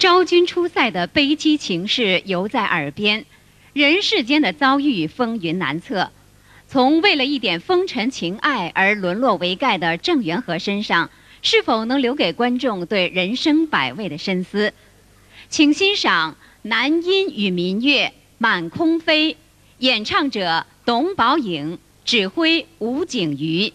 昭君出塞的悲凄情事犹在耳边，人世间的遭遇风云难测。从为了一点风尘情爱而沦落为丐的郑元和身上，是否能留给观众对人生百味的深思？请欣赏南音与民乐《满空飞》，演唱者董宝颖，指挥吴景瑜。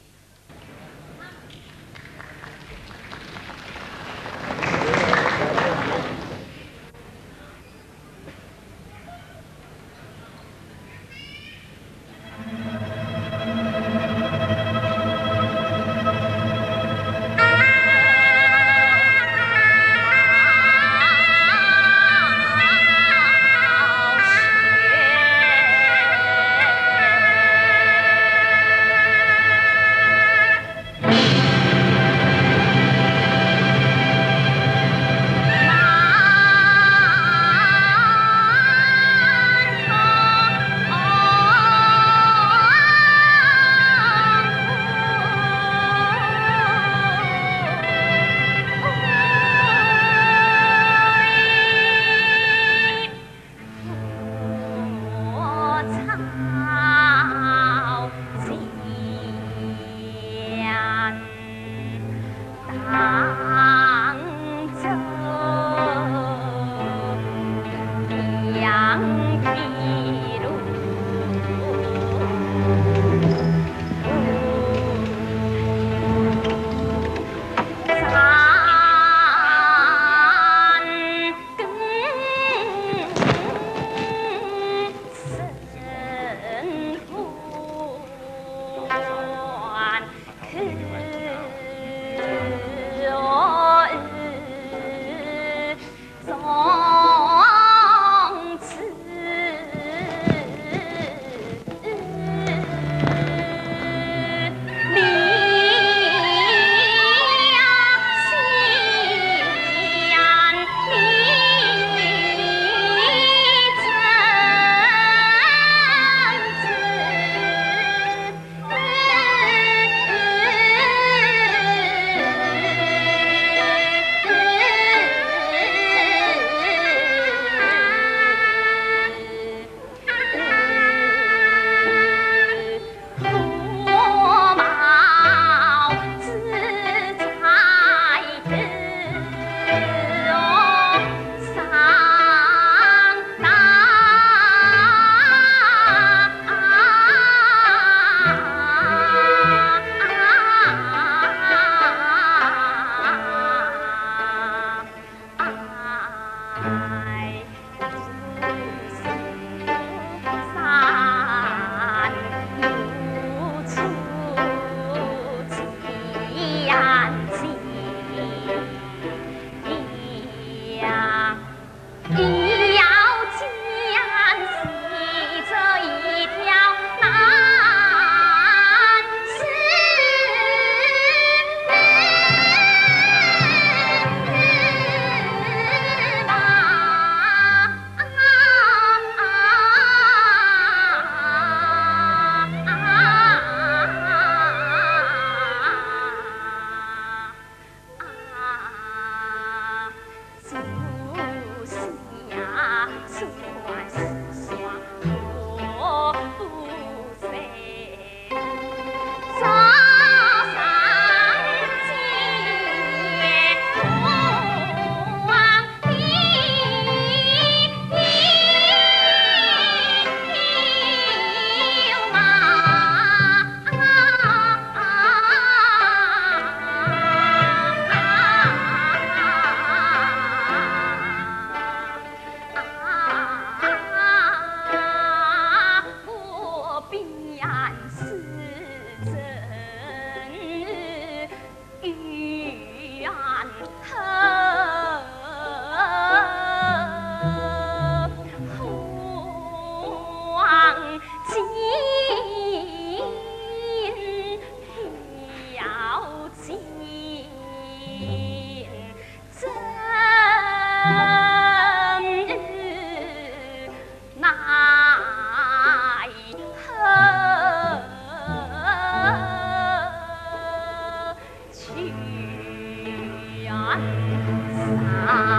啊。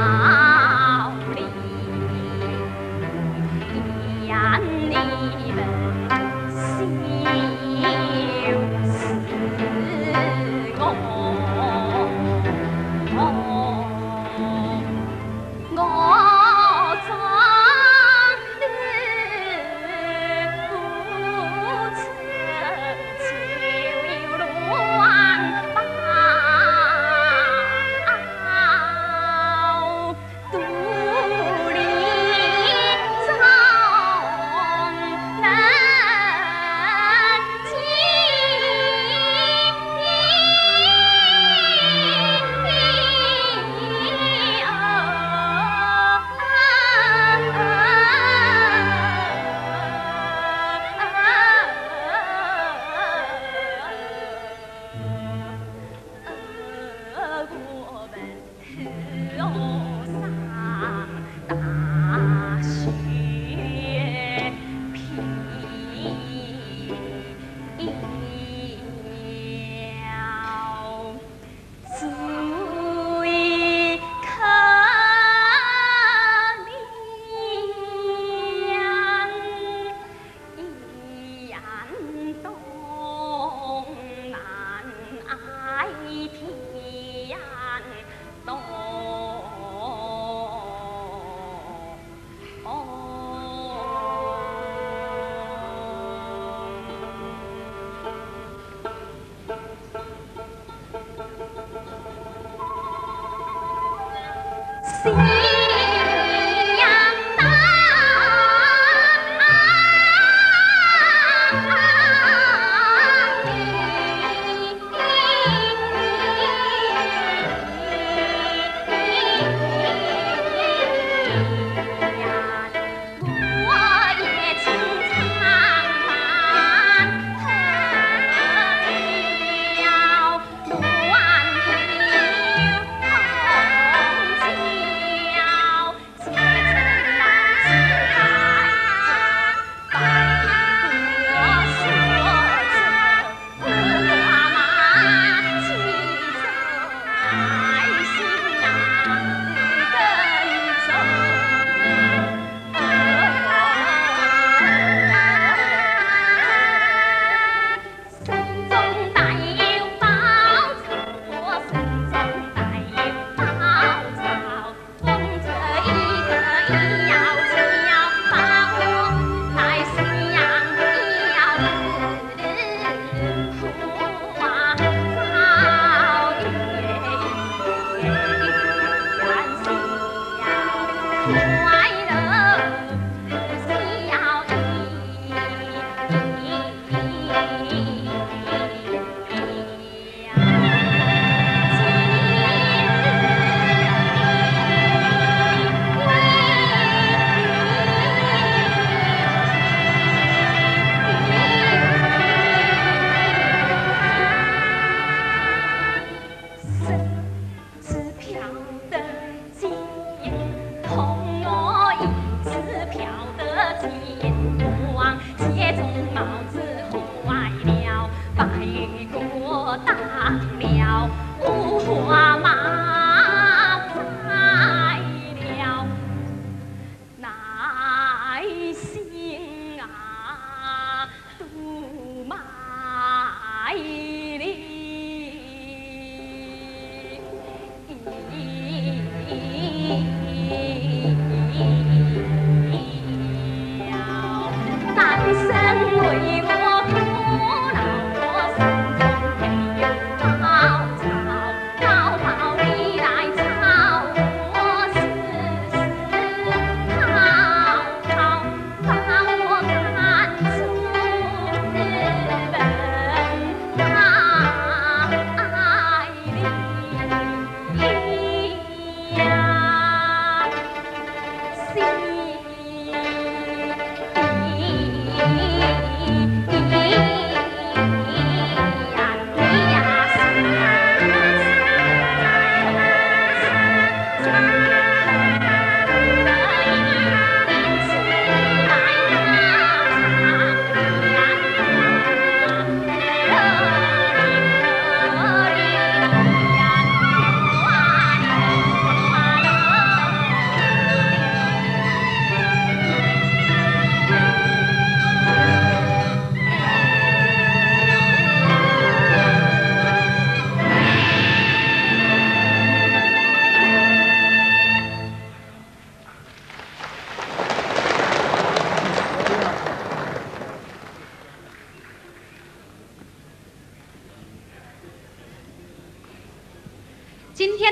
see.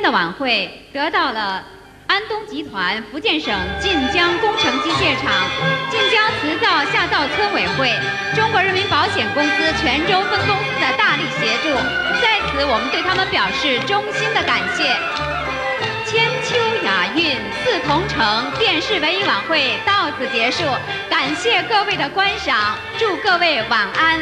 的晚会得到了安东集团福建省晋江工程机械厂、晋江磁造下造村委会、中国人民保险公司泉州分公司的大力协助，在此我们对他们表示衷心的感谢。千秋雅韵四同城电视文艺晚会到此结束，感谢各位的观赏，祝各位晚安。